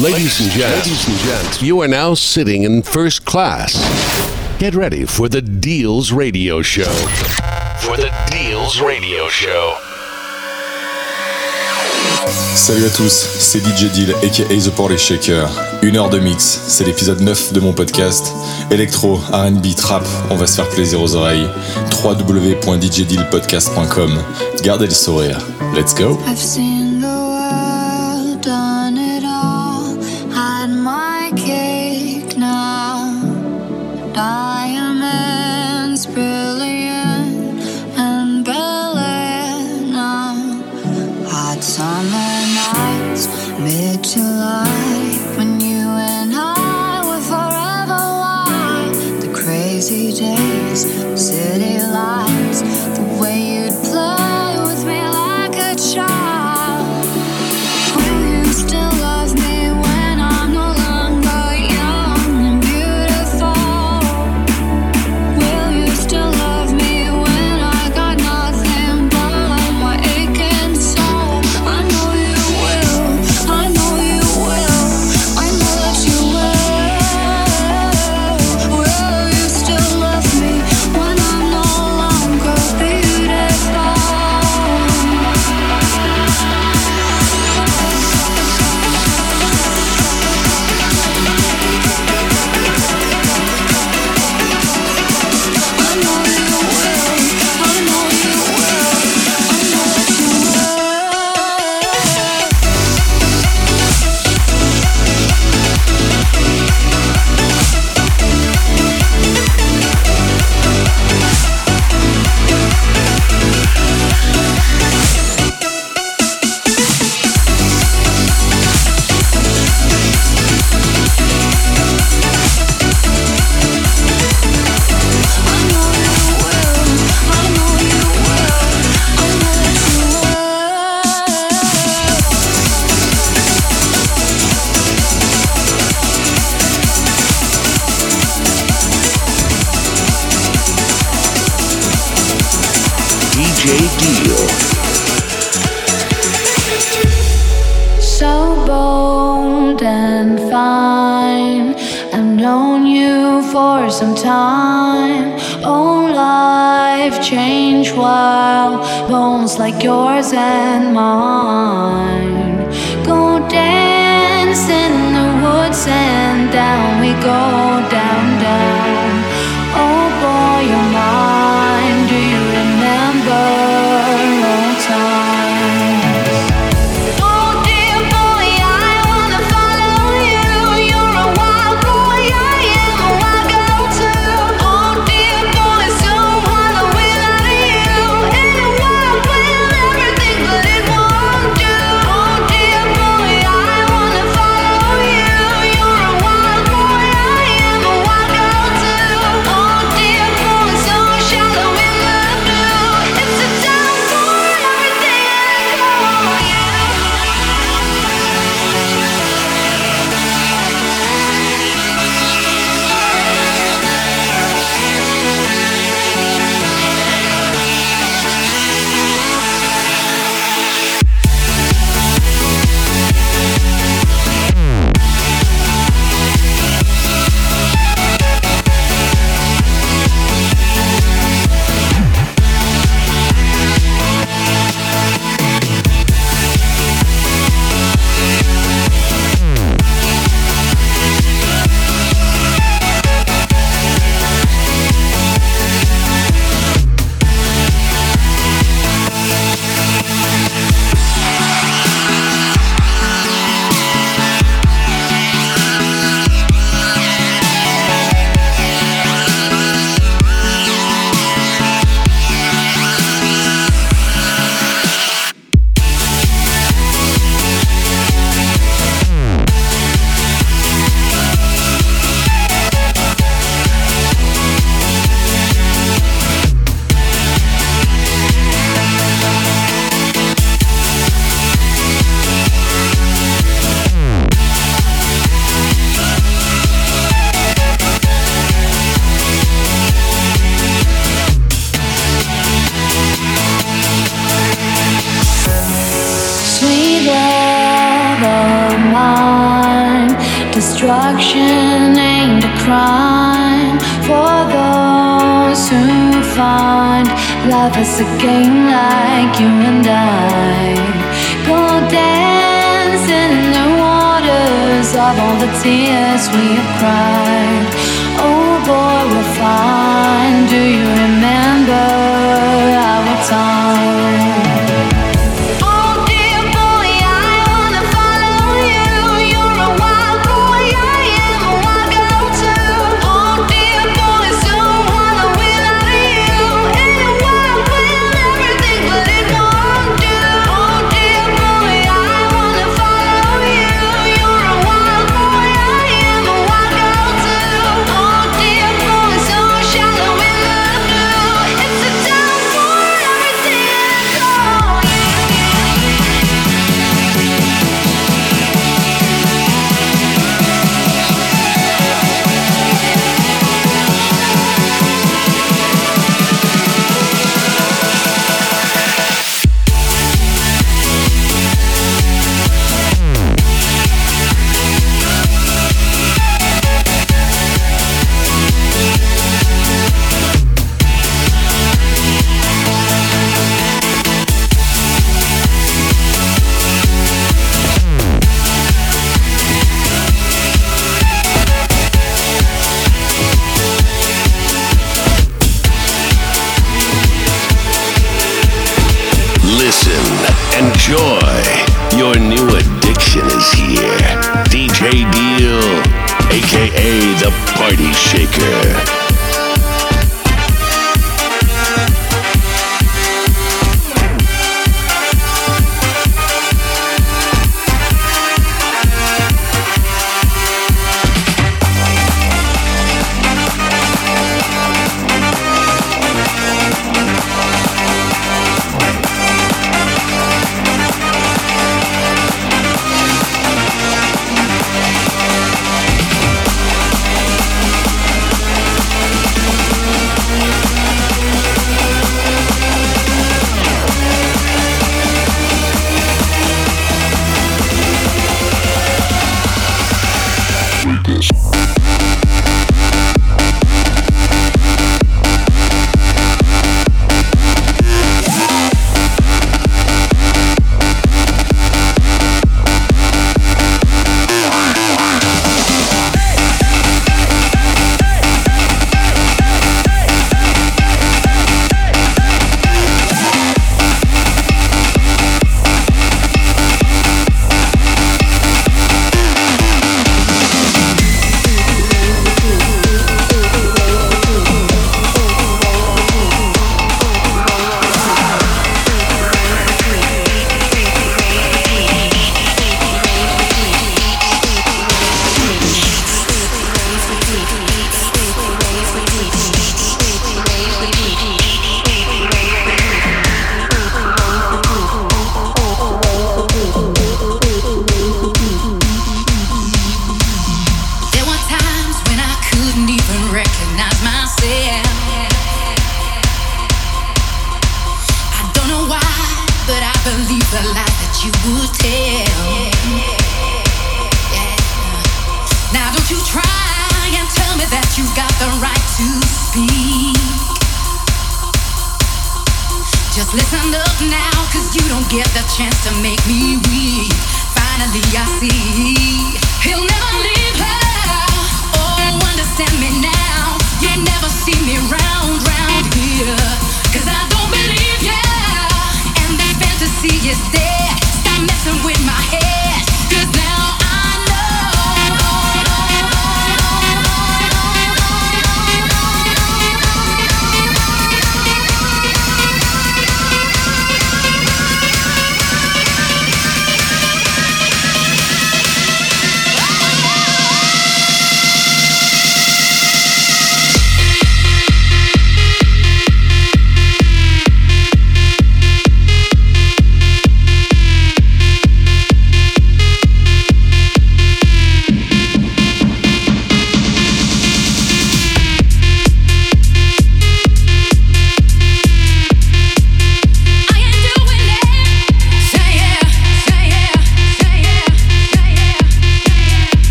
Ladies and, gents, you are now sitting in first class. Get ready for the Deals Radio Show. For the Deals Radio Show. Salut à tous, c'est DJ Deal aka The Porley Shaker. Une heure de mix, c'est l'épisode 9 de mon podcast. Electro, RB, Trap, on va se faire plaisir aux oreilles. www.djdealpodcast.com. Gardez le sourire. Let's go. I've seen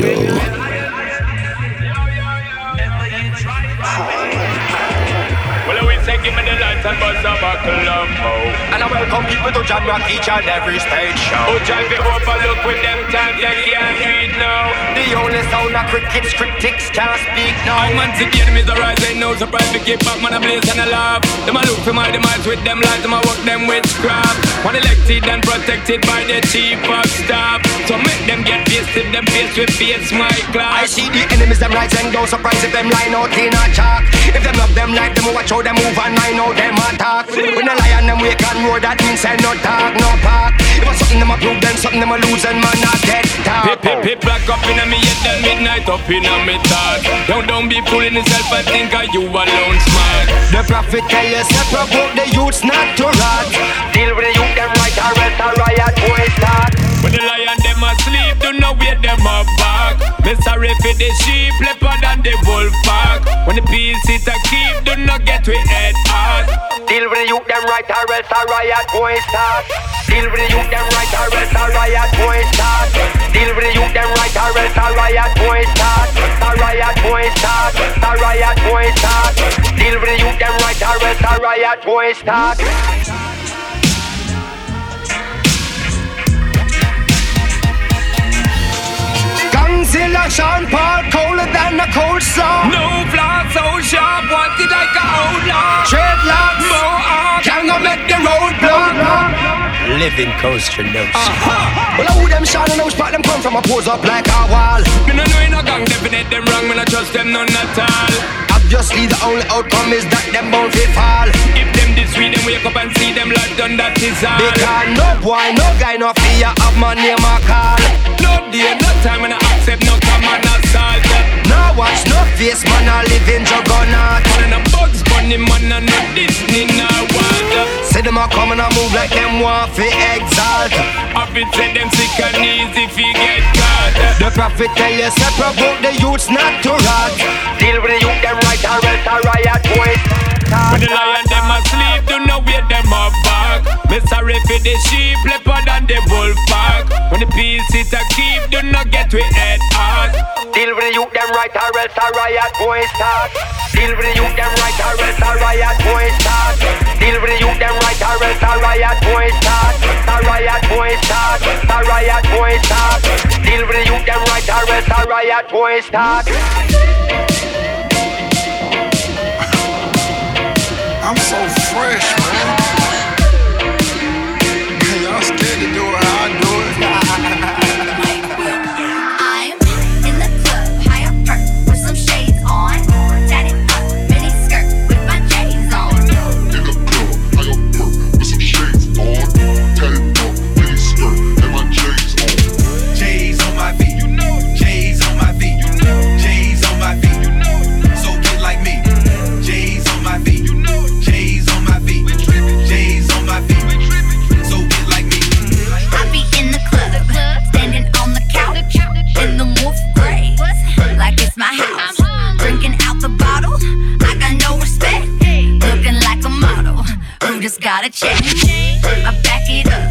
deal. Give me the lights and buzz a buckle of oh. And I welcome people to Jamrock each and every stage show. Who drive it overlook with them times they can't read now. The only sound of crickets, critics can't speak now. Oh man, the enemies are rising, no surprise we keep back man a blaze and a laugh. Them a look for my demise with them lies, them a work them witchcraft. One elected and protected by the chief of staff. So make them get pissed if them face with face my class. I see the enemies them rising, don't surprise if them line out in a chalk. If them love them like them, watch how them move and I know them attack. When a lion them wake and roar, that means say no talk, no park. If I something them a prove, then something them a lose, and man not dead talk. Pip, pip, pip, black up in a me head, then midnight up in a me thought. Don't, don't be fooling yourself, I think are you alone smart. The prophet tell you, say provoke the youths not to rot. Deal with the youth, them right, or else a riot boy start. When the lion them asleep, do not wait them up back. Me sorry for the sheep, leopard and the wolf pack. When the peace it a keep, do not get we head hard. Deal with the youth them right, or else a riot boy start. Deal with the youth them right, or else a riot boy start. Deal with the youth them right, or else a riot boy start. A riot boy start. A riot boy start. Deal with the youth them right, or else a riot boy start. Godzilla, Sean Paul, colder than a cold slaw. No flaw so sharp, wanted like a outlaw. Dreadlocks, mohawk, can go make the road block. Living coaster notes. Uh-huh. Well, I who them shine and I spot them come from a pose up like a wall. Me no know in a gang, definite them wrong, me no trust them none at all. Obviously, the only outcome is that them bound to fall. If them this week, them wake up and see them like done, that is all. Because no boy, no guy, no fear of my name or call. No day, no time, and I accept no common assault. No watch, no face, man, I live in juggernaut. And a Bugs Bunny, man, and no Disney, no water. Say them a come and I move like them want fi exalt. Up it say them sick and easy fi get caught. The prophet tell you, say provoke the youths not to rot. Deal with the youth, them right, or else a riot boys. When the lion them asleep, do not wait them up back. Me sorry for the sheep, leopard and the wolf pack. When the peace it a keep, do not get we head hard. Deal with the youth them right, or else a riot boy start. Deal with the youth them right, or else a riot boy start. Deal with the youth them right, or else a riot boy start. A riot boy start. A riot boy start. Deal with the youth them right, or else a riot boy start. I'm so fresh, my house. Drinking out the bottle, I got no respect. Looking like a model who just got a check. I back it up,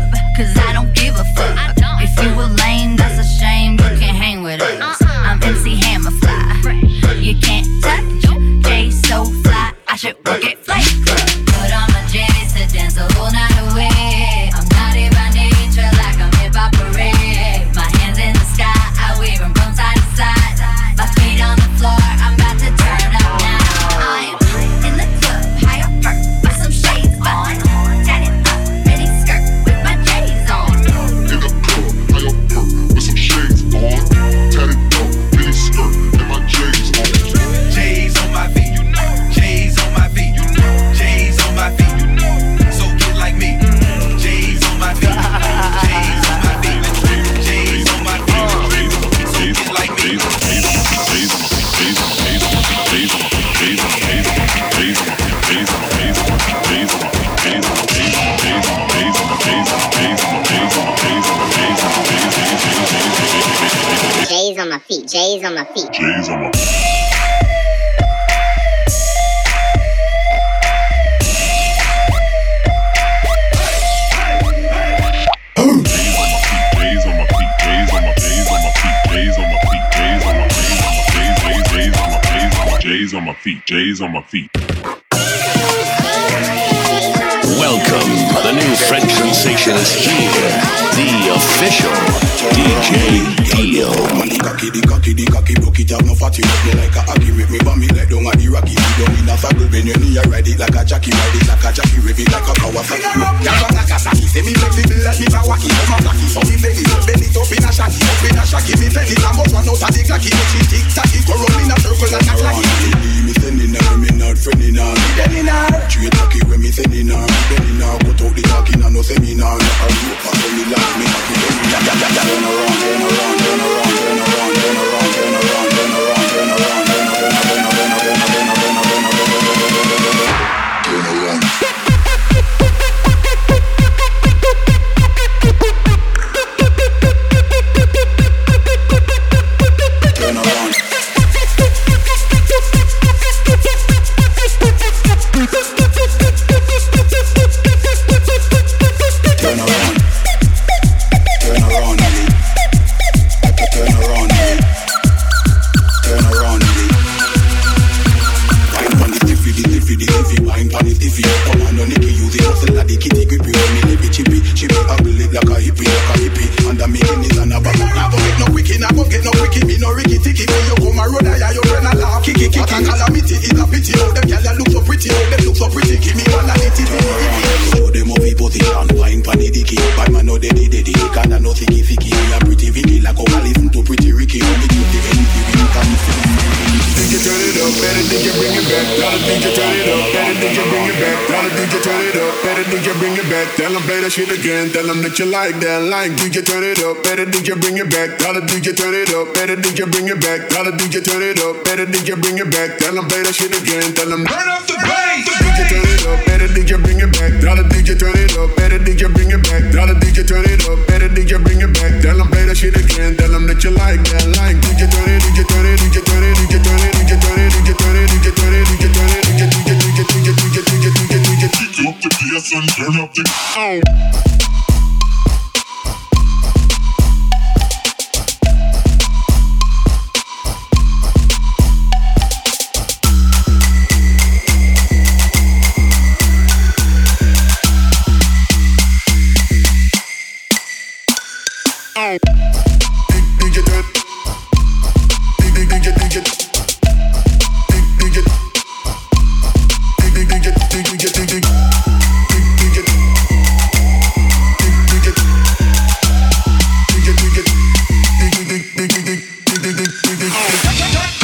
Oh.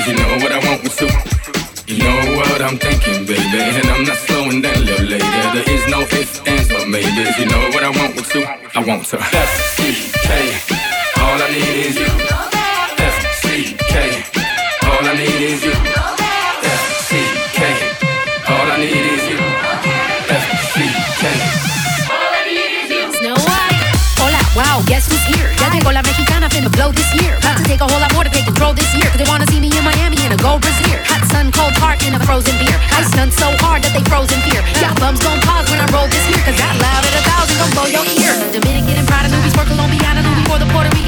Cause you know what I want with to. You know what I'm thinking, baby. And I'm not slowing down, little lady. There is no ifs, ands, but maybe. You know what I want with to. I want to. F-C-K. All I need is you. F-C-K. All I need is you. F-C-K. All I need is you. F-C-K. Snow White. Hola, wow, guess who's here? Ya llegó la mexicana, finna blow this year. About to take a whole lot more to take control this year. Cause they wanna cold heart in a frozen beer. I stunned so hard that they froze in fear. Y'all bums gon' pause when I roll this here, cause that loud at a thousand gon' blow your ear. Dominican and Prada, Louis, work Colombiana, Louis for the Puerto Rican.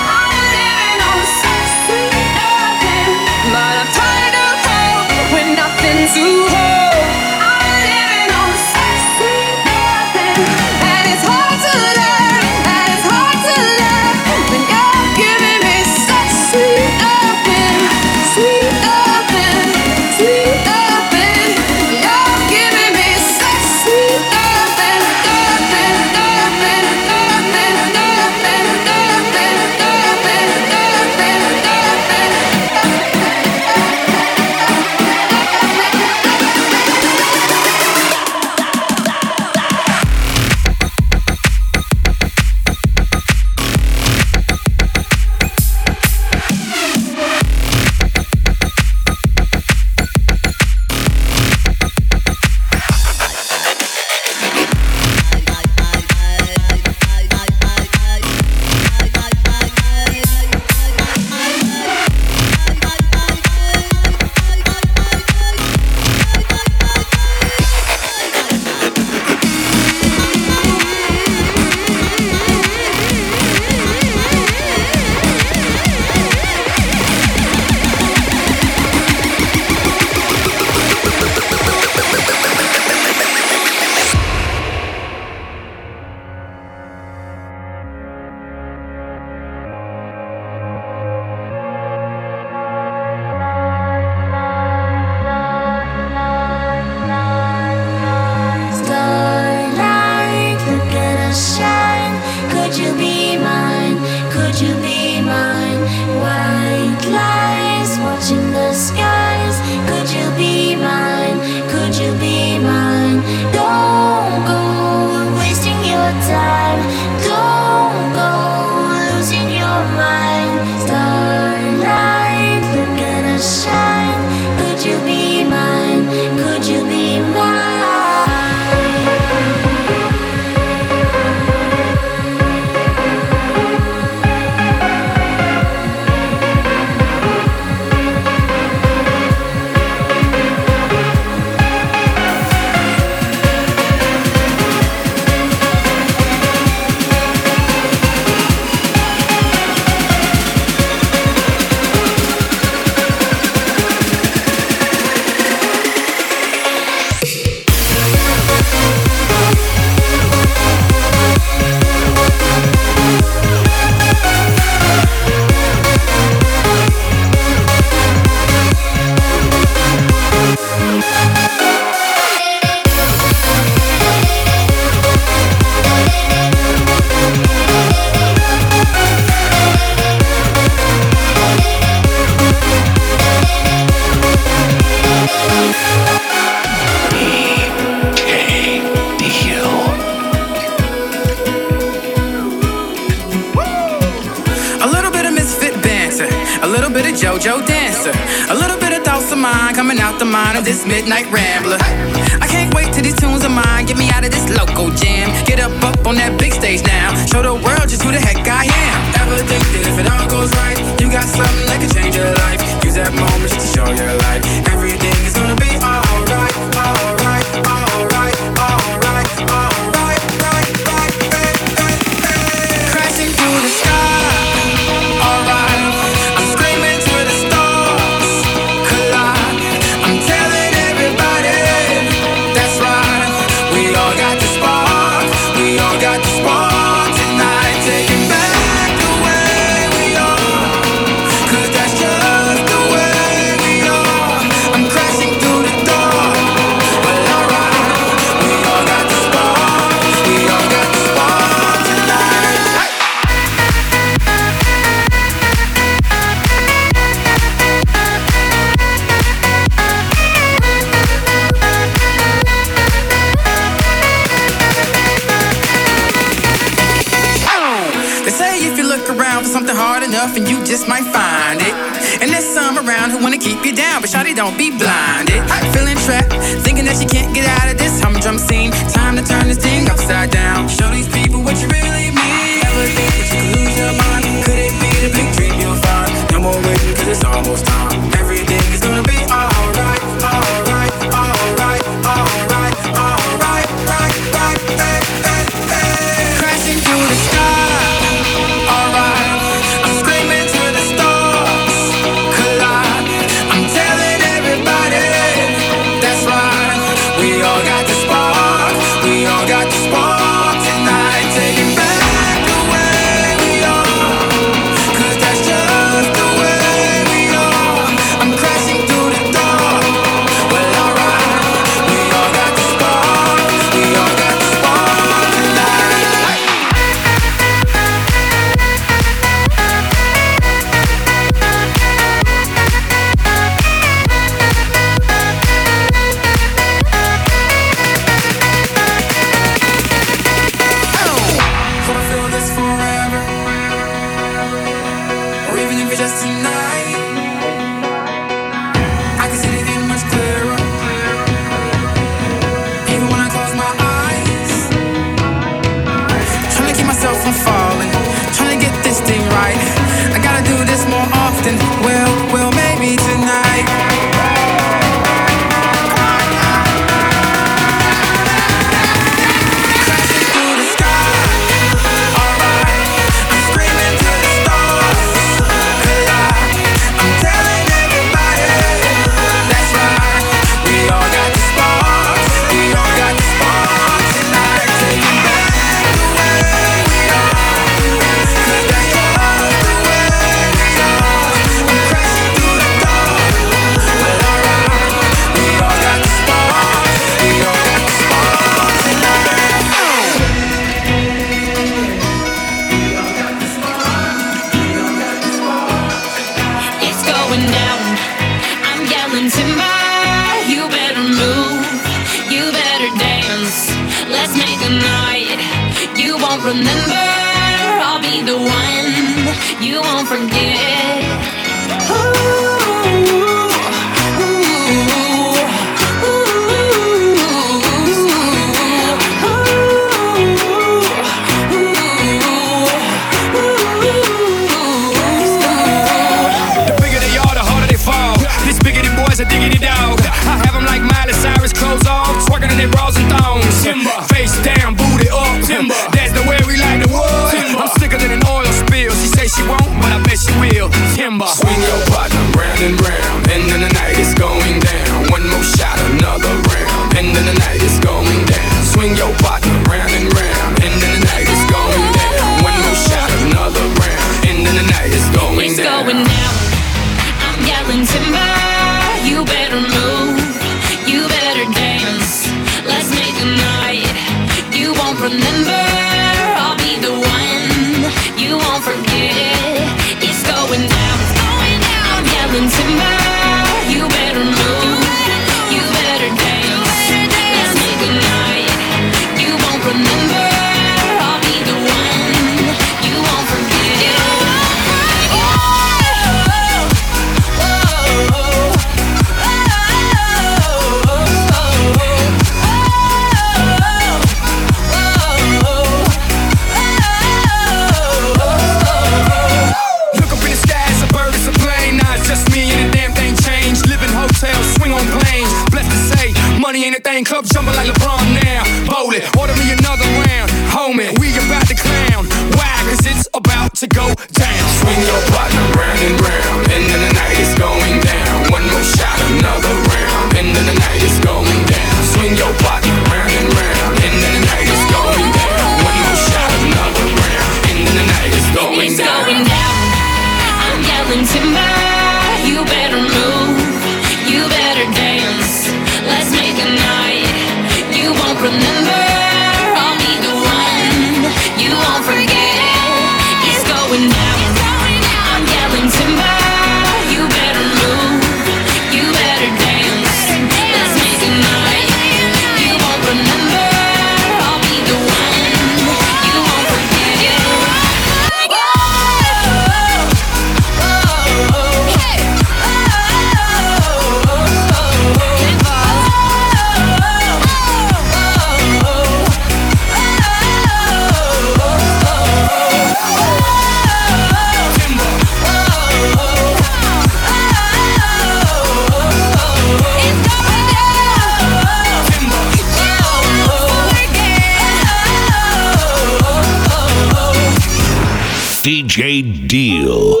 DJ Deal.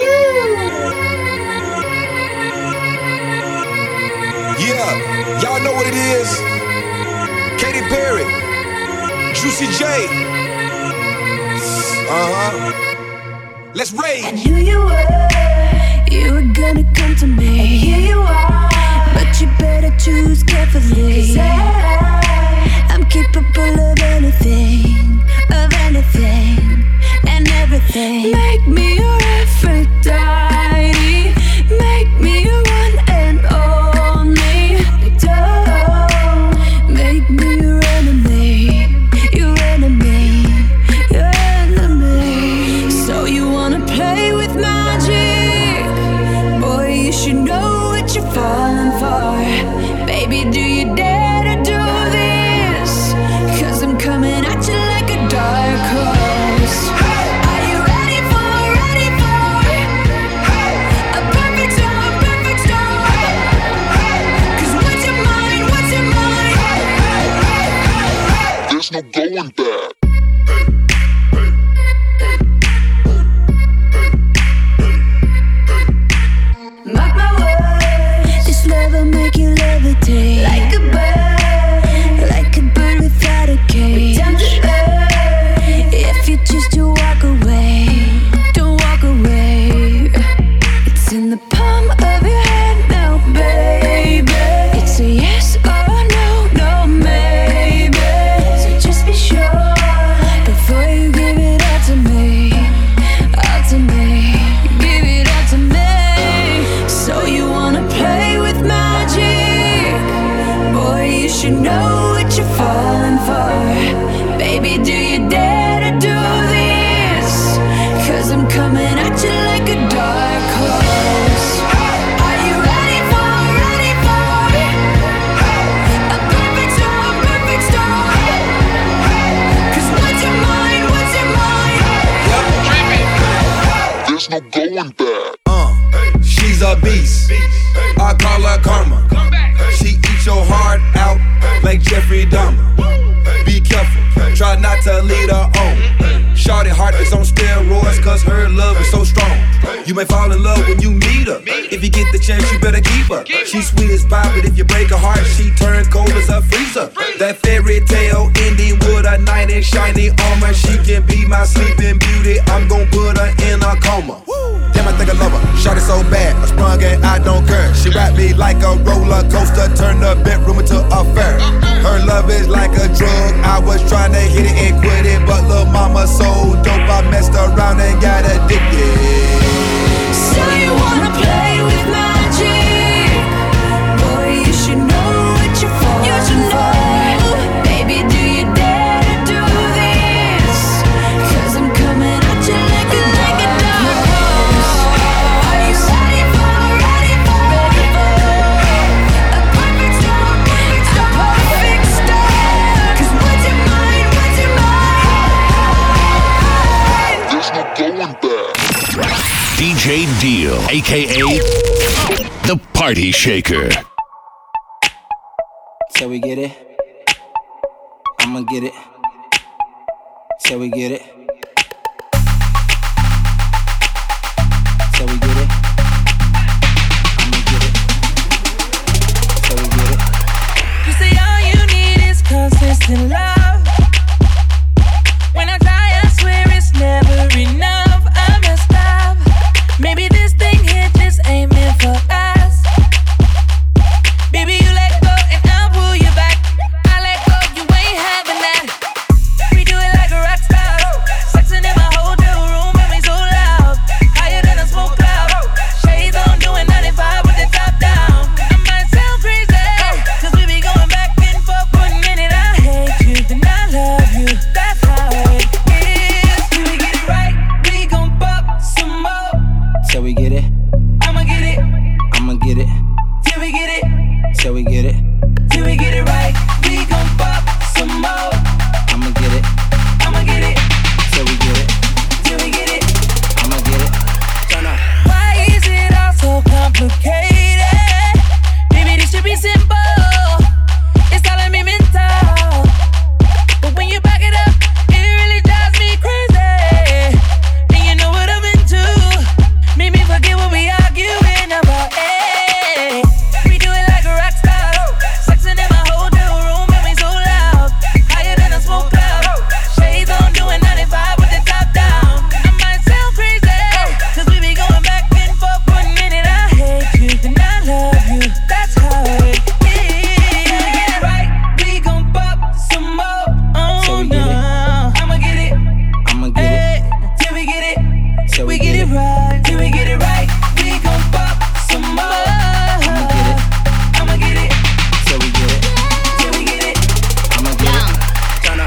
Yeah, y'all know what it is. Katy Perry, Juicy J. Uh huh. Let's rage. I knew you were, you were gonna come to me. And here you are, but you better choose carefully. Cause I, I'm capable of anything, of anything everything. Make me aka the Party Shaker. So we get it. I'ma get it. So we get it.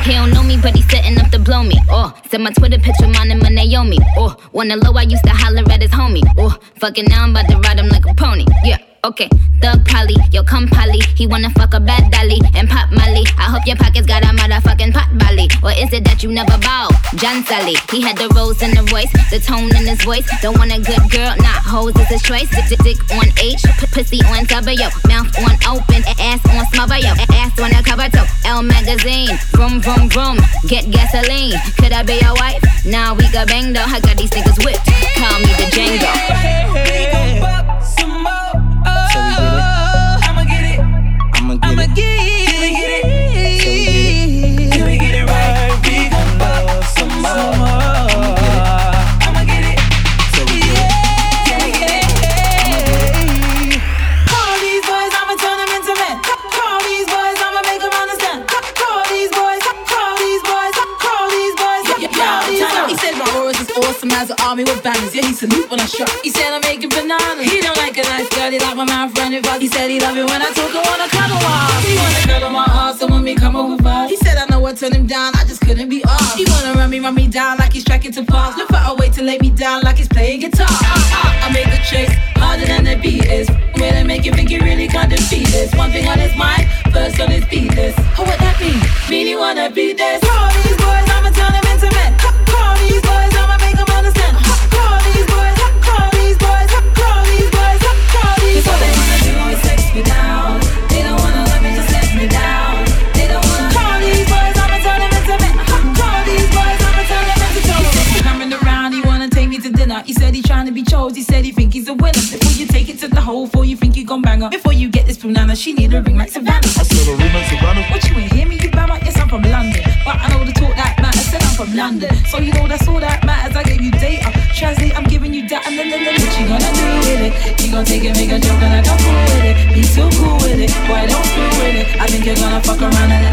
He don't know me, but he's setting up to blow me. Oh, said my Twitter picture, mine and my Naomi. Oh, wanna low, I used to holler at his homie. Oh, fucking now I'm about to ride him like a pony. Yeah. Okay, Thug Polly, yo come Polly. He wanna fuck a bad dolly and pop Molly. I hope your pockets got a motherfucking pot belly. Or is it that you never bow? John Sally, he had the rose in the voice, the tone in his voice. Don't want a good girl, not hoes is his choice. Dick, dick, dick on H, p- pussy on W, mouth on open, ass on smother, yo, ass on the cover toe. L magazine, vroom vroom vroom, get gasoline. Could I be your wife? Nah, we got bang though. I got these niggas whipped. Call me the Django. We gon' some more. Till we get it. I'ma get it, I'ma get I'ma it. He salute when I shot. He said I'm making bananas. He don't like a nice girl, he like my mouth running fast. He said he love it when I talk, I wanna cuddle off. He wanna cuddle my heart, so when me come over fast. He said I know what turned him down, I just couldn't be off. He wanna run me, run me down like he's tracking to pass. Look for a way to lay me down like he's playing guitar. Ah, ah, I make the chase harder than the beat is. Way to make you think you really can't defeat this. One thing on his mind, first on his beat list. Oh, what that mean? Mean he wanna beat this. Call these boys, I'ma turn them He wanna take me to dinner. He said he trying to be chose. He said he think he's a winner. Before you take it to the hole, before you think you gon' bang her. Before you get this banana, she need a ring like Savannah. I said a ring like Savannah. What you ain't hear me, you bama? Yes, I'm from London, but I know the talk that matters. Said I'm from London, so you know that's all that matters. I gave you data. Translate, I'm giving you data. And then, then, then what you gonna do with it? You gonna take it, make a joke, and I don't fool around and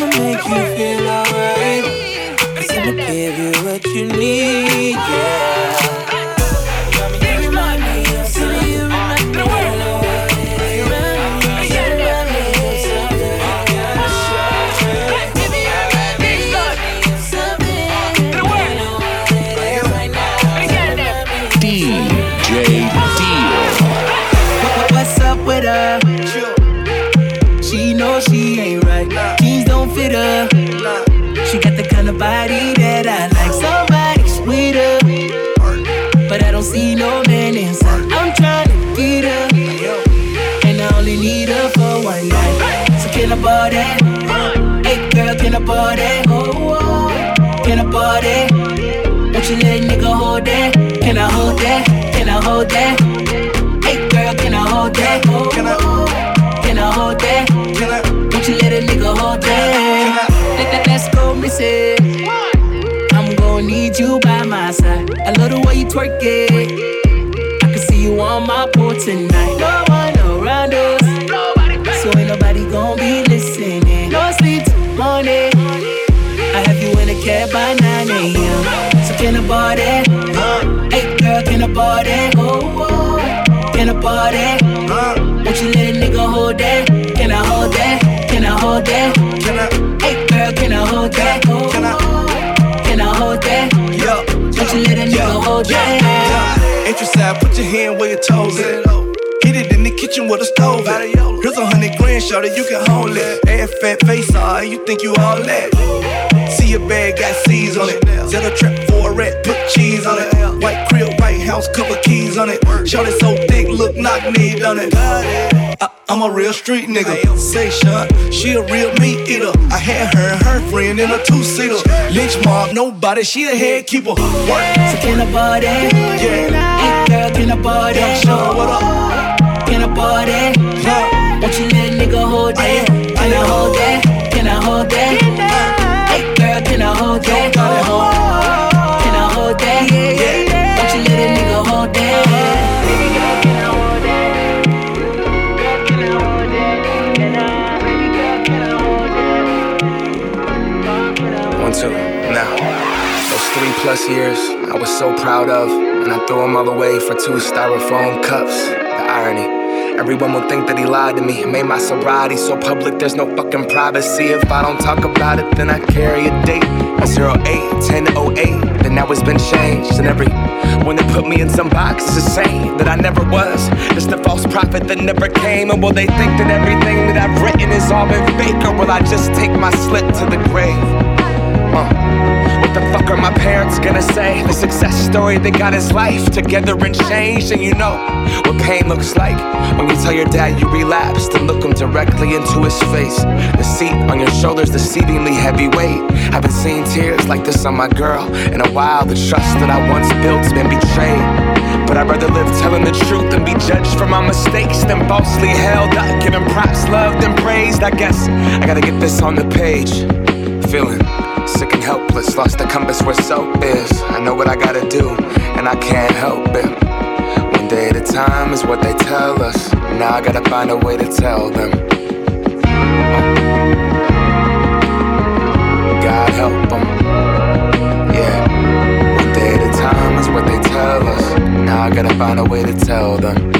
I'ma make you feel alright. Twerk it. I can see you on my porch tonight. No one around us, so ain't nobody gonna be listening. No sleep till morning. I have you in a cab by 9 a.m. So can I that? Hey girl, can I oh. Can I bar that? Won't you let a nigga hold that? Can I hold that? Can I hold that? Can I? Hey girl, can I hold that? Can I? That? Entry side, put your hand where your toes at. Hit it kitchen with a stove at. Here's a hundred grand, shorty, you can hold it. Add fat face on, you think you all that. See your bag got C's on it. Set a trap for a rat, put cheese on it. White crib, white house, couple keys on it. Shorty so thick, look knock me on it. I, I'm a real street nigga. Say Sean, she a real meat eater. I had her and her friend in a two seater. Lynch mob, nobody, she a head keeper. Work. So can I that? Yeah. Hey girl, can I that? Sean, what up? Can I bar that? Won't you let a nigga hold that? Can I hold that? Can I hold that? Hey girl, can I hold that? Can I hold that? Won't you let a nigga hold that? One, two, now. Those three plus years I was so proud of, and I threw them all away for two styrofoam cups. The irony. Everyone will think that he lied to me. Made my sobriety so public, there's no fucking privacy. If I don't talk about it, then I carry a date. A 08, 1008, then now it's been changed. And every when they put me in some box it's the same that I never was. It's the false prophet that never came. And will they think that everything that I've written has all been fake? Or will I just take my slip to the grave? Uh. What the fuck are my parents gonna say? The success story they got his life together and changed. And you know what pain looks like when you tell your dad you relapsed and look him directly into his face. The seat on your shoulders, deceivingly heavy weight. Haven't seen tears like this on my girl in a while. The trust that I once built's been betrayed. But I'd rather live telling the truth and be judged for my mistakes than falsely held up, giving props, loved, and praised. I guess I gotta get this on the page. Feeling sick and helpless, lost the compass where soap is. I know what I gotta do, and I can't help it. One day at a time is what they tell us. Now I gotta find a way to tell them. God help them. Yeah. One day at a time is what they tell us. Now I gotta find a way to tell them.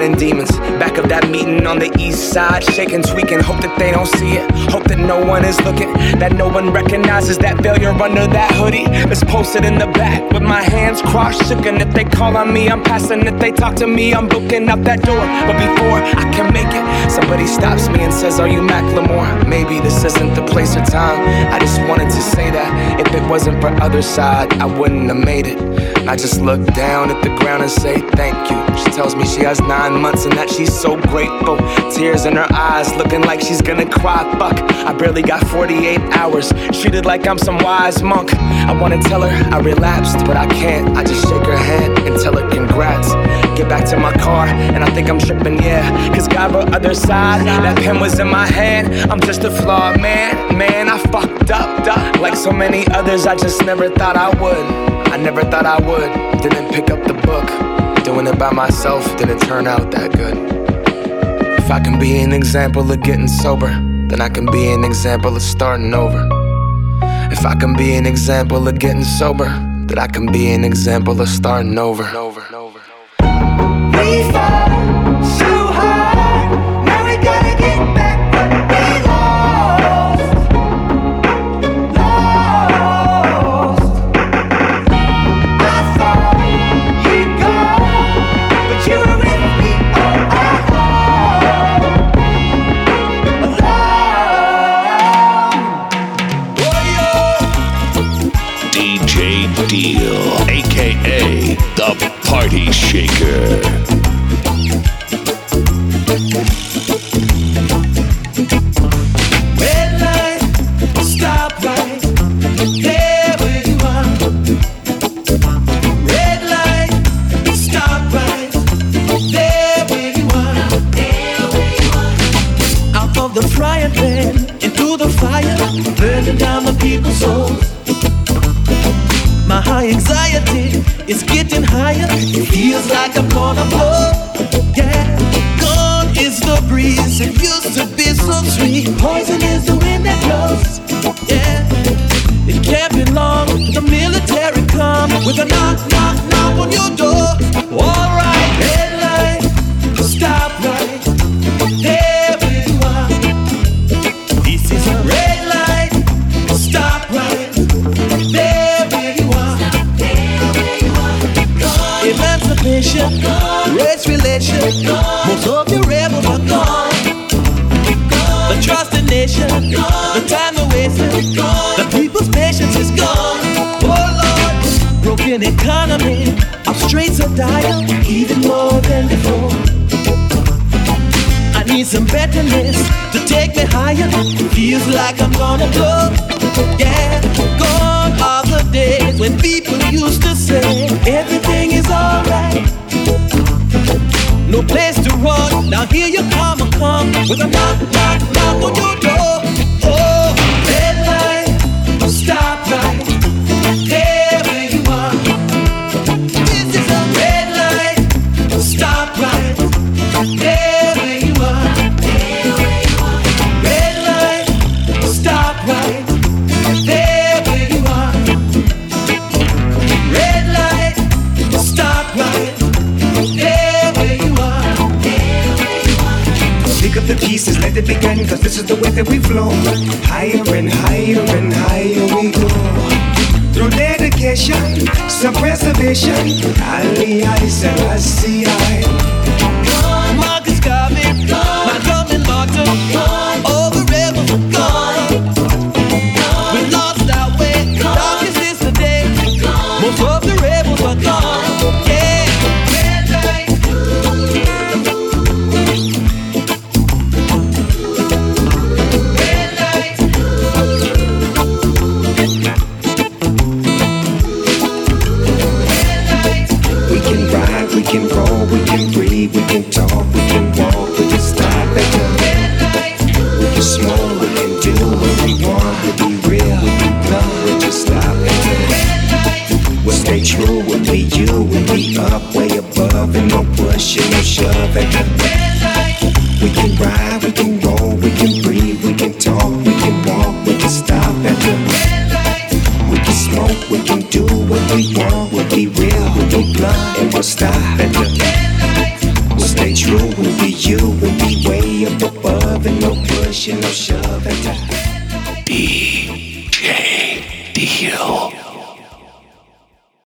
Fighting demons. Back of that meeting on the east side, shaking, tweaking. Hope that they don't see it. Hope that no one is looking. That no one recognizes that failure under that hoodie that's posted in the back with my hands crossed, shook. And if they call on me, I'm passing. If they talk to me, I'm booking up that door. But before I can make it, somebody stops me and says, Are you Macklemore? Maybe this isn't the place or time. I just wanted to say that if it wasn't for Otherside, I wouldn't have made it. I just look down at the ground and say thank you. She tells me she has nine months and that she's so grateful. Tears in her eyes, looking like she's gonna cry. Fuck, I barely got 48 hours. Treated like I'm some wise monk. I wanna tell her I relapsed, but I can't. I just shake her hand and tell her congrats. Get back to my car, and I think I'm tripping, yeah. Cause God wrote Otherside. That pen was in my hand. I'm just a flawed man. Man, I fucked up. duh. Like so many others, I just never thought I would. I never thought I would. Didn't pick up the book. Doing it by myself didn't turn out that good. If I can be an example of getting sober, then I can be an example of starting over. If I can be an example of getting sober, then I can be an example of starting over. over. We fall higher. It feels like I'm gonna blow. Yeah, gone is the breeze. It used to be so sweet. Poison is the wind that blows. Yeah, it can't be long. The military come with a knock, knock, knock on your door. Alright, relation, most of your rebels are gone. The trust in nation, the time we're wasting, the people's patience is gone. Oh Lord, broken economy, our streets are dire, even more than before. I need some betterness to take me higher. Feels like I'm gonna blow. Yeah, gone are the days when people used to say everything No place to run. Now here you come, I come with a knock, knock, knock on your door. It begin, cause this is the way that we flow. Higher and higher and higher we go. Through dedication, some preservation, Ali I I.